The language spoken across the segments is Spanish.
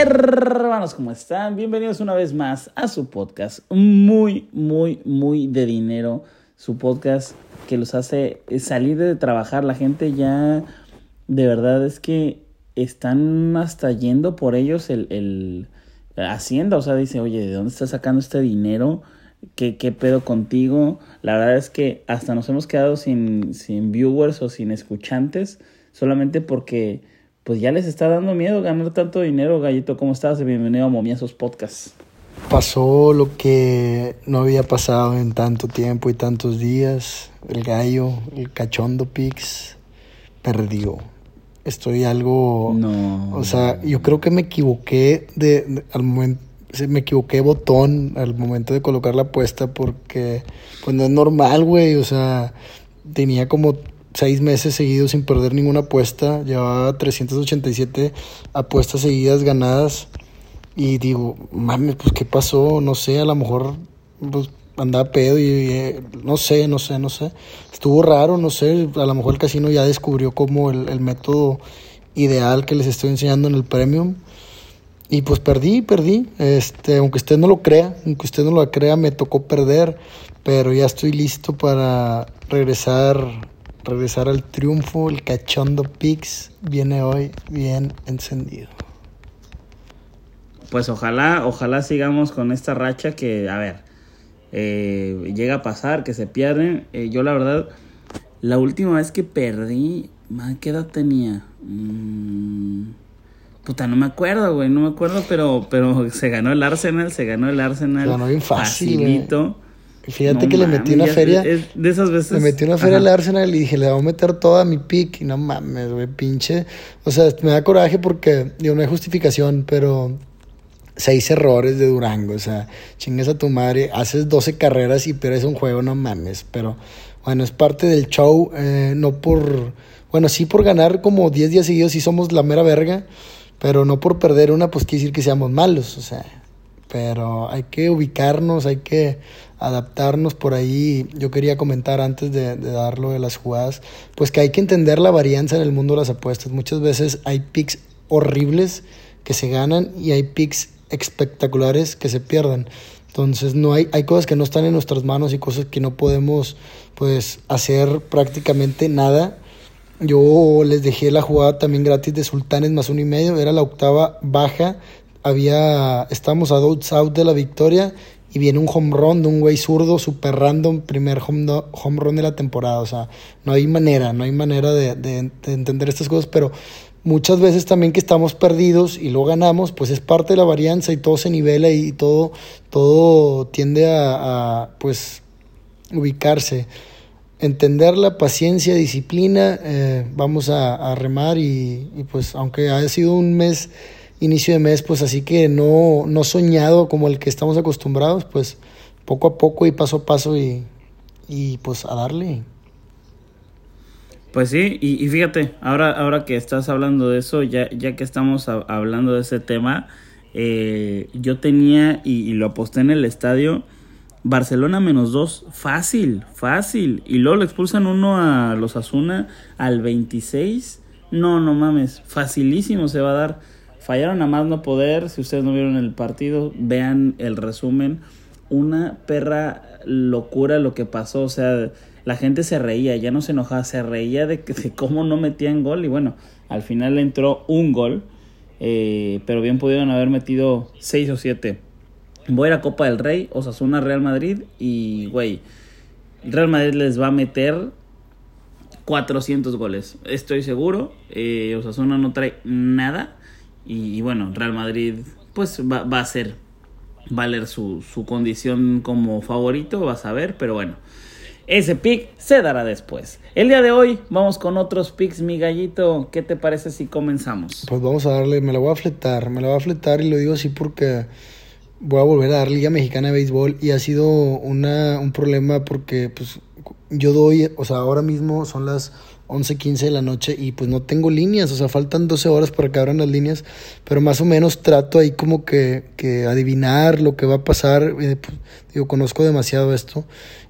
Hermanos, ¿cómo están? Bienvenidos una vez más a su podcast muy, muy, muy de dinero. Su podcast que los hace salir de trabajar. La gente ya, de verdad es que están hasta yendo por ellos el, el Hacienda. O sea, dice, oye, ¿de dónde estás sacando este dinero? ¿Qué, ¿Qué pedo contigo? La verdad es que hasta nos hemos quedado sin, sin viewers o sin escuchantes solamente porque pues ya les está dando miedo ganar tanto dinero, Gallito. ¿Cómo estás? Bienvenido a Momiazos Podcast. Pasó lo que no había pasado en tanto tiempo y tantos días. El gallo, el cachondo Pix, perdió. Estoy algo... No. O sea, yo creo que me equivoqué de, al momento me equivoqué botón al momento de colocar la apuesta porque pues no es normal, güey, o sea, tenía como seis meses seguidos sin perder ninguna apuesta. Llevaba 387 apuestas seguidas ganadas. Y digo, mames, pues qué pasó, no sé, a lo mejor pues, andaba pedo y, eh, no sé, no sé, no sé. Estuvo raro, no sé, a lo mejor el casino ya descubrió como el, el método ideal que les estoy enseñando en el premium. Y pues perdí, perdí. Este, aunque usted no lo crea, aunque usted no lo crea, me tocó perder, pero ya estoy listo para regresar regresar al triunfo, el cachondo Pix viene hoy bien encendido. Pues ojalá, ojalá sigamos con esta racha que, a ver, eh, llega a pasar, que se pierden. Eh, yo la verdad, la última vez que perdí, ¿qué edad tenía? Mm, puta, no me acuerdo, güey, no me acuerdo, pero, pero se ganó el Arsenal, se ganó el Arsenal. Se ganó bien fácil. Facilito. Fíjate que le metí una feria. de esas veces. Le metí una feria al Arsenal y dije, le voy a meter toda mi pick. Y no mames, güey, pinche. O sea, me da coraje porque, digo, no hay justificación, pero seis errores de Durango. O sea, chingas a tu madre, haces 12 carreras y pierdes un juego, no mames. Pero bueno, es parte del show, eh, no por. Bueno, sí por ganar como 10 días seguidos, sí somos la mera verga. Pero no por perder una, pues quiere decir que seamos malos. O sea, pero hay que ubicarnos, hay que adaptarnos por ahí. Yo quería comentar antes de, de dar lo de las jugadas, pues que hay que entender la varianza en el mundo de las apuestas. Muchas veces hay picks horribles que se ganan y hay picks espectaculares que se pierden. Entonces no hay, hay cosas que no están en nuestras manos y cosas que no podemos pues hacer prácticamente nada. Yo les dejé la jugada también gratis de Sultanes más uno y medio, era la octava baja, había, estamos a dos out de la victoria y viene un home run de un güey zurdo super random, primer home, home run de la temporada. O sea, no hay manera, no hay manera de, de, de, entender estas cosas, pero muchas veces también que estamos perdidos y lo ganamos, pues es parte de la varianza y todo se nivela y todo, todo tiende a, a pues ubicarse. Entender la paciencia, disciplina, eh, vamos a, a remar y, y pues aunque haya sido un mes inicio de mes, pues así que no, no soñado como el que estamos acostumbrados, pues poco a poco y paso a paso y, y pues a darle. Pues sí, y, y, fíjate, ahora, ahora que estás hablando de eso, ya, ya que estamos hablando de ese tema, eh, yo tenía y, y, lo aposté en el estadio, Barcelona menos dos, fácil, fácil, y luego le expulsan uno a los Asuna al 26, no, no mames, facilísimo se va a dar. Fallaron a más no poder. Si ustedes no vieron el partido, vean el resumen. Una perra locura lo que pasó. O sea, la gente se reía, ya no se enojaba, se reía de, que, cómo no metían gol. Y bueno, al final entró un gol. Eh, pero bien pudieron haber metido seis o siete. Voy a la Copa del Rey, Osasuna Real Madrid. Y, güey, Real Madrid les va a meter 400 goles. Estoy seguro. Eh, Osasuna no trae nada. Y, bueno, Real Madrid pues va, va a hacer valer su, su, condición como favorito, vas a ver, pero bueno, ese pick se dará después. El día de hoy vamos con otros picks, mi gallito, ¿qué te parece si comenzamos? Pues vamos a darle, me la voy a fletar, me la voy a fletar y lo digo así porque voy a volver a dar Liga Mexicana de Béisbol y ha sido una, un problema porque pues yo doy, o sea, ahora mismo son las 11, 15 de la noche y pues no tengo líneas, o sea, faltan 12 horas para que abran las líneas, pero más o menos trato ahí como que, que adivinar lo que va a pasar, eh, pues, digo, conozco demasiado esto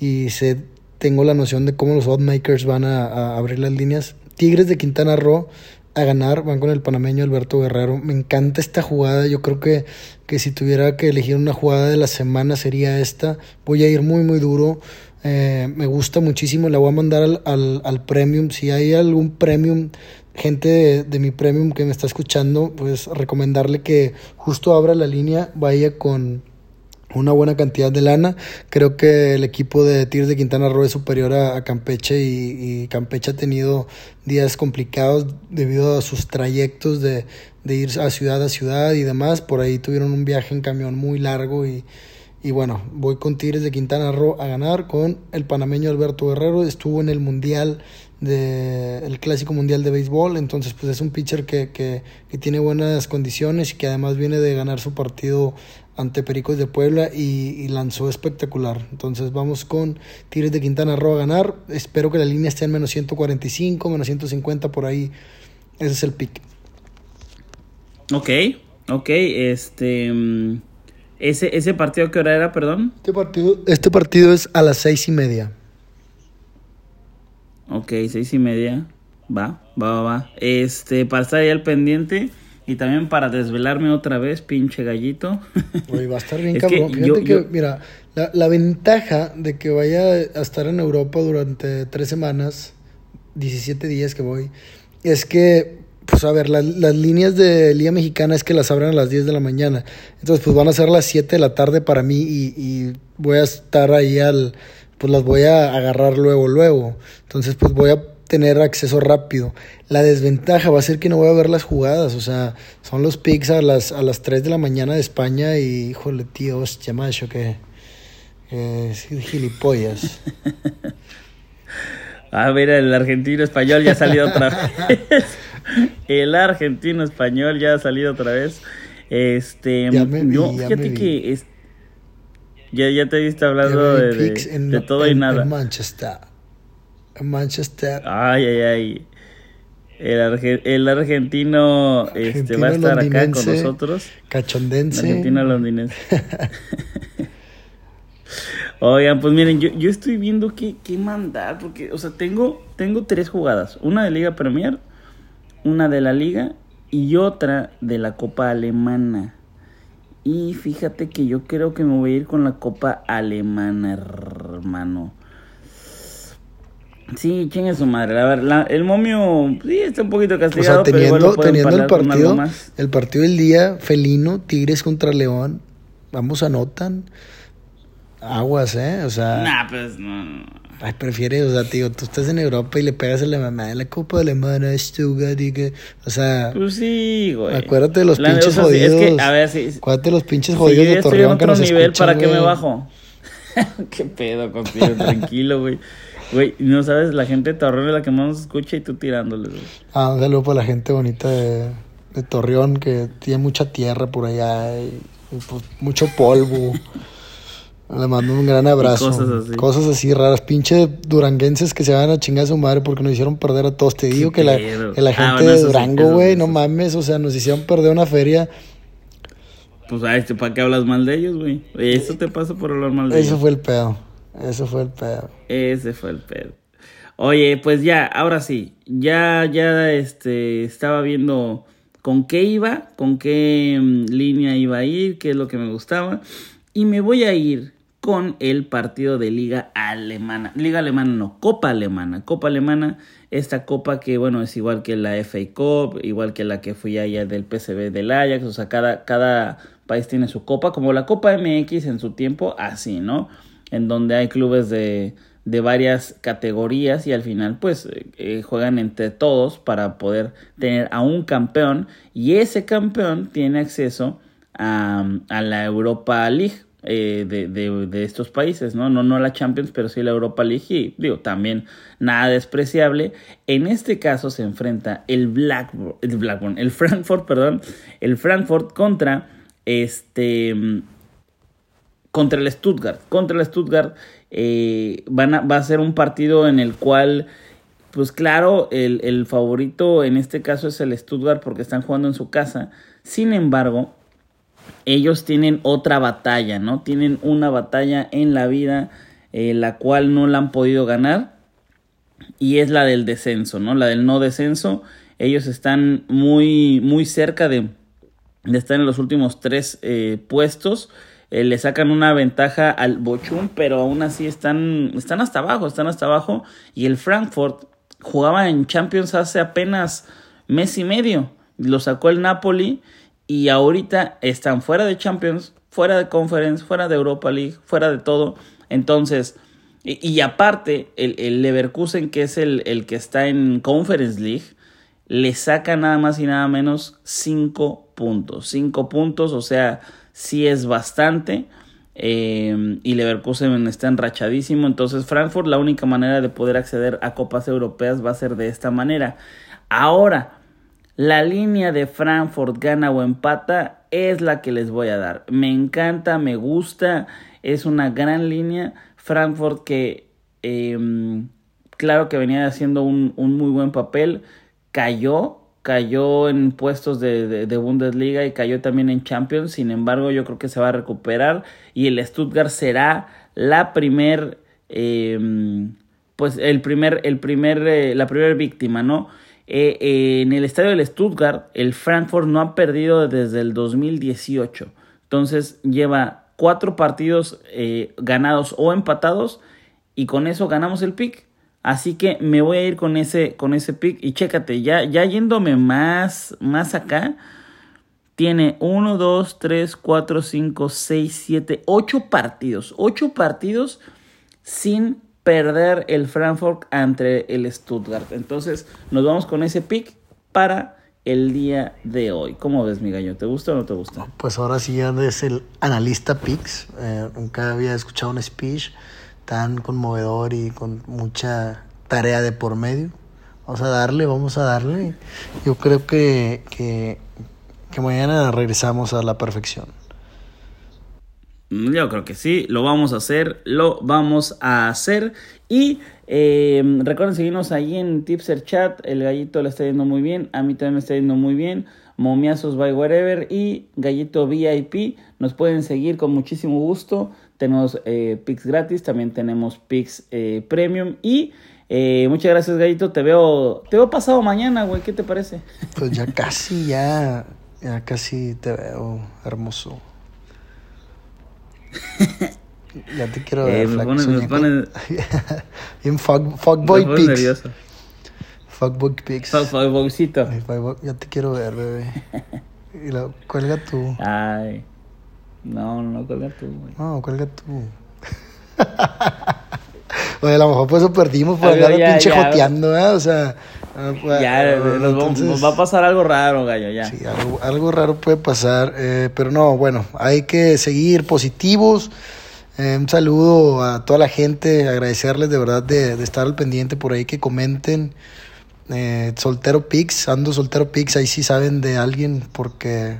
y sé, tengo la noción de cómo los oddmakers van a, abrir las líneas. Tigres de Quintana Roo a ganar, van con el panameño Alberto Guerrero. Me encanta esta jugada, yo creo que, que si tuviera que elegir una jugada de la semana sería esta. Voy a ir muy, muy duro. Eh, me gusta muchísimo, la voy a mandar al, al, al premium. Si hay algún premium, gente de, de, mi premium que me está escuchando, pues recomendarle que justo abra la línea, vaya con una buena cantidad de lana. Creo que el equipo de Tigres de Quintana Roo es superior a, Campeche y, Campeche ha tenido días complicados debido a sus trayectos de, de, ir a ciudad a ciudad y demás. Por ahí tuvieron un viaje en camión muy largo y, y bueno, voy con Tigres de Quintana Roo a ganar con el panameño Alberto Guerrero. Estuvo en el Mundial de el clásico mundial de béisbol entonces pues es un pitcher que, que, que, tiene buenas condiciones y que además viene de ganar su partido ante Pericos de Puebla y, lanzó espectacular. Entonces vamos con Tigres de Quintana Roo a ganar. Espero que la línea esté en menos 145, menos 150 por ahí. Ese es el pick. Ok, ok, este... Mm, ¿Ese, ese partido qué hora era, perdón? Este partido, este partido es a las seis y media. Ok, seis y media. Va, va, va, va. Este, para estar ahí al pendiente, y también para desvelarme otra vez, pinche gallito. Va a estar bien cabrón. Fíjate que, mira, la, la, ventaja de que vaya a estar en Europa durante tres semanas, 17 días que voy, es que, pues a ver, las líneas de Liga Mexicana es que las abran a las 10 de la mañana. Entonces, pues van a ser las 7 de la tarde para mí y, y voy a estar ahí al. Pues las voy a agarrar luego, luego. Entonces, pues voy a tener acceso rápido. La desventaja va a ser que no voy a ver las jugadas, o sea, son los picks a las, a las 3 de la mañana de España y, híjole, tío, hostia, macho, que, que gilipollas. ah, mira, el argentino español ya ha salido otra vez. el argentino español ya ha salido otra vez. Este, yo, fíjate que es, ya, ya te viste hablando de, de, todo y nada. Manchester. Manchester. Ay, ay, ay. El, el argentino, este, va a estar acá con nosotros. Cachondense. argentino londinense. Oigan, pues miren, yo, yo estoy viendo qué, qué mandar, porque, o sea, tengo, tengo tres jugadas. Una de Liga Premier, una de la Liga y otra de la Copa Alemana. Y fíjate que yo creo que me voy a ir con la Copa Alemana, hermano. Sí, es su madre. A ver, el momio sí está un poquito castigado. O sea, teniendo, teniendo el partido, el partido del día, felino, Tigres contra León, vamos anotan. Aguas, ¿eh? O sea. Nah, pues no. Ay, prefiere, o sea, tío, tú estás en Europa y le pegas a la mamá de la Copa Alemana, Stuttgart, y que, o sea. Pues sí, güey. Acuérdate de los pinches jodidos. es que, a ver, sí. Acuérdate de los pinches jodidos de Torreón que nos nivel, ¿para qué me bajo? ¿Qué pedo contigo? Tranquilo, güey. Güey, no sabes, la gente de Torreón es la que más nos escucha y tú tirándoles, güey. Ah, un saludo para la gente bonita de, de, Torreón que tiene mucha tierra por allá y, pues, mucho polvo. Le mando un gran abrazo. cosas así. Cosas así raras. Pinche duranguenses que se van a chingar a su madre porque nos hicieron perder a todos. Te digo que la, la, ah, gente de Durango, güey, no mames. O sea, nos hicieron perder una feria. Pues, ay, ¿para qué hablas mal de ellos, güey? Eso te pasa por hablar mal de ellos. Eso fue el pedo. Eso fue el pedo. Ese fue el pedo. Oye, pues ya, ahora sí, ya, ya, este, estaba viendo con qué iba, con qué mm, línea iba a ir, qué es lo que me gustaba. Y me voy a ir con el partido de Liga Alemana. Liga Alemana no, Copa Alemana. Copa Alemana, esta copa que, bueno, es igual que la FA Cup, igual que la que fui allá del PCB del Ajax. O sea, cada, cada país tiene su copa, como la Copa MX en su tiempo, así, ¿no? en donde hay clubes de, de varias categorías y al final pues eh, juegan entre todos para poder tener a un campeón y ese campeón tiene acceso a, a la Europa League eh, de, de, estos países, ¿no? ¿no? No la Champions, pero sí la Europa League y digo, también nada despreciable. En este caso se enfrenta el Blackburn, el Blackburn, el Frankfurt, perdón, el Frankfurt contra este contra el Stuttgart. Contra el Stuttgart eh, van va a ser un partido en el cual, pues claro, el, el, favorito en este caso es el Stuttgart porque están jugando en su casa. Sin embargo, ellos tienen otra batalla, ¿no? Tienen una batalla en la vida eh, la cual no la han podido ganar. y es la del descenso, ¿no? La del no descenso. Ellos están muy, muy cerca de, de estar en los últimos tres eh, puestos. Eh, le sacan una ventaja al Bochum, pero aún así están, están hasta abajo, están hasta abajo. Y el Frankfurt jugaba en Champions hace apenas mes y medio. Lo sacó el Napoli y ahorita están fuera de Champions, fuera de Conference, fuera de Europa League, fuera de todo. Entonces, y, aparte, el, el, Leverkusen, que es el, el, que está en Conference League, le saca nada más y nada menos 5 puntos. 5 puntos, o sea, sí es bastante. Eh, y Leverkusen está enrachadísimo. Entonces, Frankfurt, la única manera de poder acceder a copas europeas va a ser de esta manera. Ahora, la línea de Frankfurt gana o empata es la que les voy a dar. Me encanta, me gusta, es una gran línea. Frankfurt que em, claro que venía haciendo un, muy buen papel, cayó, cayó en puestos de, de, Bundesliga y cayó también en Champions, sin embargo yo creo que se va a recuperar y el Stuttgart será la primer, em, pues el primer, el primer, eh, la primera víctima, ¿no? Eh, eh, en el estadio del Stuttgart, el Frankfurt no ha perdido desde el 2018. Entonces lleva cuatro partidos eh, ganados o empatados y con eso ganamos el pick. Así que me voy a ir con ese, con ese pick y chécate, ya, ya yéndome más, más acá, tiene 1, 2, 3, 4, 5, 6, 7, 8 partidos. 8 partidos sin perder el Frankfurt ante el Stuttgart. Entonces nos vamos con ese pick para el día de hoy. ¿Cómo ves, mi gallo? ¿Te gusta o no te gusta? Pues ahora sí ya es el analista picks. Eh, nunca había escuchado un speech tan conmovedor y con mucha tarea de por medio. Vamos a darle, vamos a darle. Yo creo que, que mañana regresamos a la perfección. Yo creo que sí, lo vamos a hacer, lo vamos a hacer. Y eh, recuerden seguirnos ahí en Tipser Chat, el gallito le está yendo muy bien, a mí también me está yendo muy bien. Momiazos by Wherever y Gallito VIP. Nos pueden seguir con muchísimo gusto. Tenemos eh, Pix gratis, también tenemos Pix eh, Premium. Y eh, muchas gracias, Gallito. Te veo, te veo pasado mañana, güey. ¿Qué te parece? Pues ya casi, ya, ya casi te veo hermoso. ya te quiero ver. Eh, me pones, me pones... en fuck, Fuckboy Pigs. Fuckboy Pigs. Fuckboycito. Ya te quiero ver, bebé. Y lo, cuelga tú. Ay. No, no, cuelga tú, güey. No, cuelga tú. Oye, a lo mejor por eso perdimos por andar pinche joteando, ¿eh? O sea. Ah, pues, ya, ah, nos, va a pasar algo raro, gallo, ya. Sí, algo, raro puede pasar, eh, pero no, bueno, hay que seguir positivos. Eh, un saludo a toda la gente, agradecerles de verdad de, estar al pendiente por ahí, que comenten. Eh, soltero Pix, ando soltero Pix, ahí sí saben de alguien, porque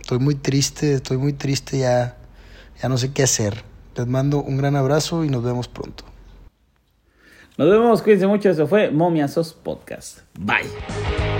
estoy muy triste, estoy muy triste, ya, ya no sé qué hacer. Les mando un gran abrazo y nos vemos pronto. Nos vemos, cuídense mucho. Eso fue Momiasos Podcast. Bye.